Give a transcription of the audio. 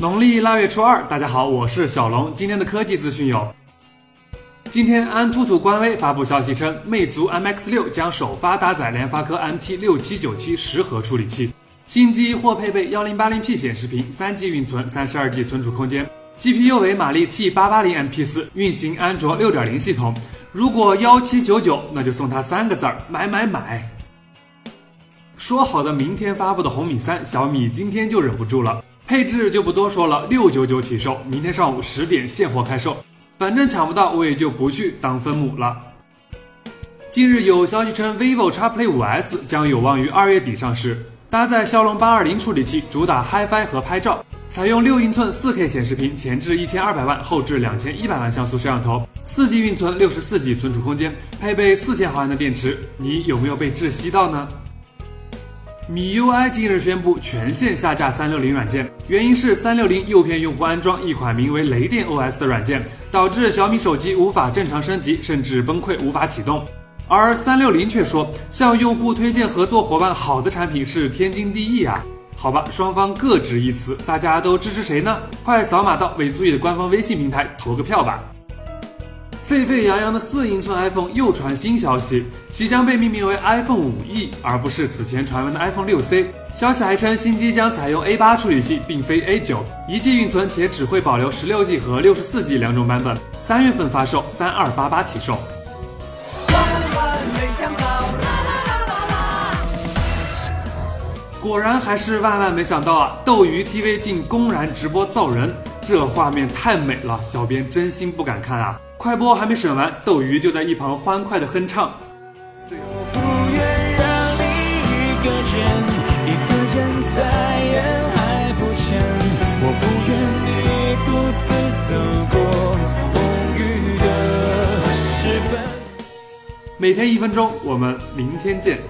农历腊月初二，大家好，我是小龙。今天的科技资讯有：今天安兔兔官微发布消息称，魅族 MX 六将首发搭载联发科 MT 六七九七十核处理器，新机或配备幺零八零 P 显示屏，三 G 运存，三十二 G 存储空间，GPU 为马力 T 八八零 MP 四，运行安卓六点零系统。如果幺七九九，那就送他三个字儿：买买买。说好的明天发布的红米三，小米今天就忍不住了。配置就不多说了，六九九起售，明天上午十点现货开售，反正抢不到我也就不去当分母了。近日有消息称，vivo X Play 5S 将有望于二月底上市，搭载骁龙八二零处理器，主打 HiFi 和拍照，采用六英寸四 K 显示屏，前置一千二百万，后置两千一百万像素摄像头，四 G 运存，六十四 G 存储空间，配备四千毫安的电池，你有没有被窒息到呢？米 UI 近日宣布全线下架三六零软件，原因是三六零诱骗用户安装一款名为雷电 OS 的软件，导致小米手机无法正常升级，甚至崩溃无法启动。而三六零却说，向用户推荐合作伙伴好的产品是天经地义啊。好吧，双方各执一词，大家都支持谁呢？快扫码到尾速易的官方微信平台投个票吧。沸沸扬扬的四英寸 iPhone 又传新消息，即将被命名为 iPhone 五 E，而不是此前传闻的 iPhone 六 C。消息还称，新机将采用 A 八处理器，并非 A 九，一 G 运存且只会保留十六 G 和六十四 G 两种版本。三月份发售，三二八八起售。果然还是万万没想到啊！斗鱼 TV 竟公然直播揍人，这画面太美了，小编真心不敢看啊！快播还没审完，斗鱼就在一旁欢快的哼唱。我不愿让你一个人，一个人在人海浮沉。我不愿你独自走过风雨的时分。每天一分钟，我们明天见。